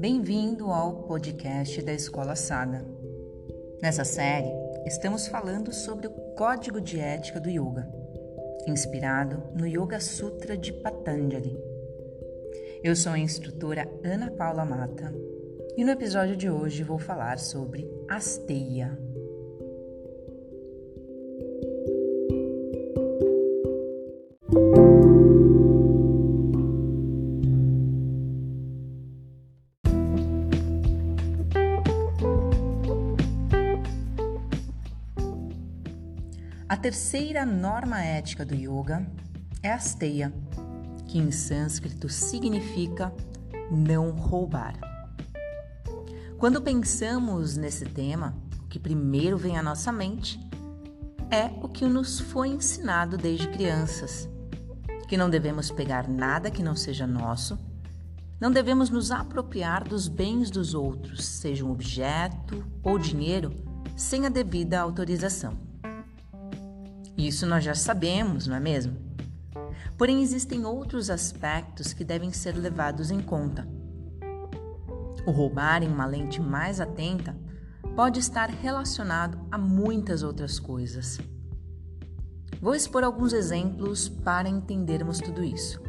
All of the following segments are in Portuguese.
Bem-vindo ao podcast da Escola Saga. Nessa série, estamos falando sobre o código de ética do yoga, inspirado no Yoga Sutra de Patanjali. Eu sou a instrutora Ana Paula Mata e no episódio de hoje vou falar sobre asteia. A terceira norma ética do yoga é asteia, que em sânscrito significa não roubar. Quando pensamos nesse tema, o que primeiro vem à nossa mente é o que nos foi ensinado desde crianças: que não devemos pegar nada que não seja nosso, não devemos nos apropriar dos bens dos outros, seja um objeto ou dinheiro, sem a devida autorização. Isso nós já sabemos, não é mesmo? Porém, existem outros aspectos que devem ser levados em conta. O roubar em uma lente mais atenta pode estar relacionado a muitas outras coisas. Vou expor alguns exemplos para entendermos tudo isso.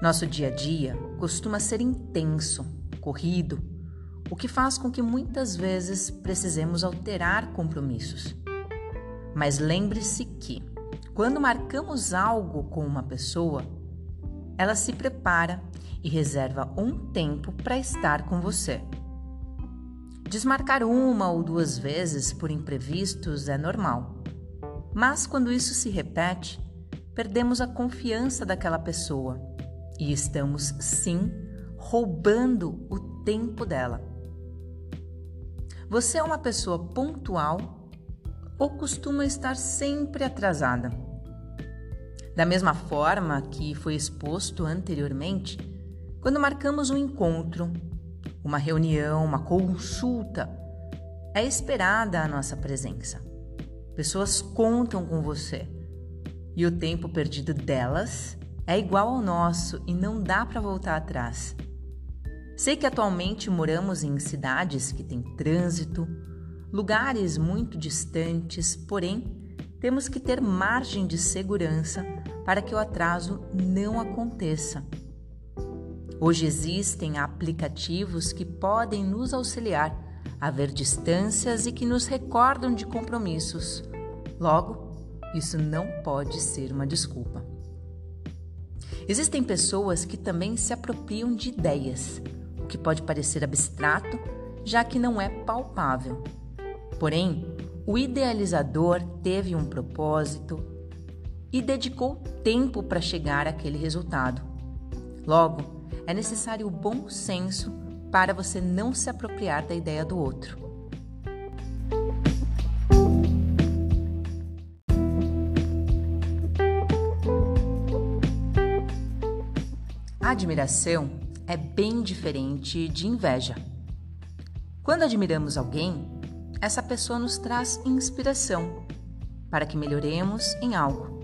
Nosso dia a dia costuma ser intenso, corrido, o que faz com que muitas vezes precisemos alterar compromissos. Mas lembre-se que, quando marcamos algo com uma pessoa, ela se prepara e reserva um tempo para estar com você. Desmarcar uma ou duas vezes por imprevistos é normal, mas quando isso se repete, perdemos a confiança daquela pessoa e estamos, sim, roubando o tempo dela. Você é uma pessoa pontual ou costuma estar sempre atrasada. Da mesma forma que foi exposto anteriormente, quando marcamos um encontro, uma reunião, uma consulta, é esperada a nossa presença. Pessoas contam com você e o tempo perdido delas é igual ao nosso e não dá para voltar atrás. Sei que atualmente moramos em cidades que têm trânsito, lugares muito distantes, porém, temos que ter margem de segurança para que o atraso não aconteça. Hoje existem aplicativos que podem nos auxiliar a ver distâncias e que nos recordam de compromissos. Logo, isso não pode ser uma desculpa. Existem pessoas que também se apropriam de ideias, o que pode parecer abstrato, já que não é palpável. Porém, o idealizador teve um propósito e dedicou tempo para chegar àquele resultado. Logo, é necessário o bom senso para você não se apropriar da ideia do outro. Admiração é bem diferente de inveja. Quando admiramos alguém, essa pessoa nos traz inspiração para que melhoremos em algo.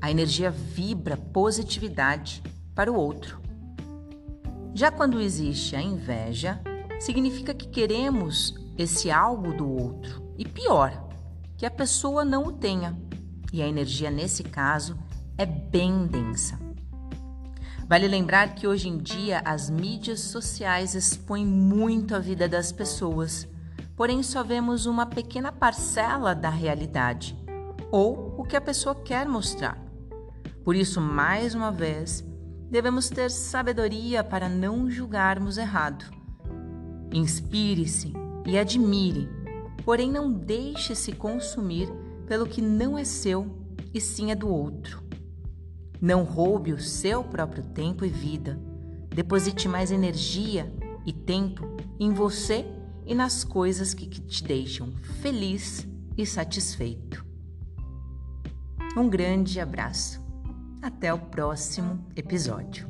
A energia vibra positividade para o outro. Já quando existe a inveja, significa que queremos esse algo do outro e pior, que a pessoa não o tenha. E a energia nesse caso é bem densa. Vale lembrar que hoje em dia as mídias sociais expõem muito a vida das pessoas porém só vemos uma pequena parcela da realidade ou o que a pessoa quer mostrar. Por isso, mais uma vez, devemos ter sabedoria para não julgarmos errado. Inspire-se e admire, porém não deixe se consumir pelo que não é seu e sim é do outro. Não roube o seu próprio tempo e vida. Deposite mais energia e tempo em você e nas coisas que te deixam feliz e satisfeito. Um grande abraço. Até o próximo episódio.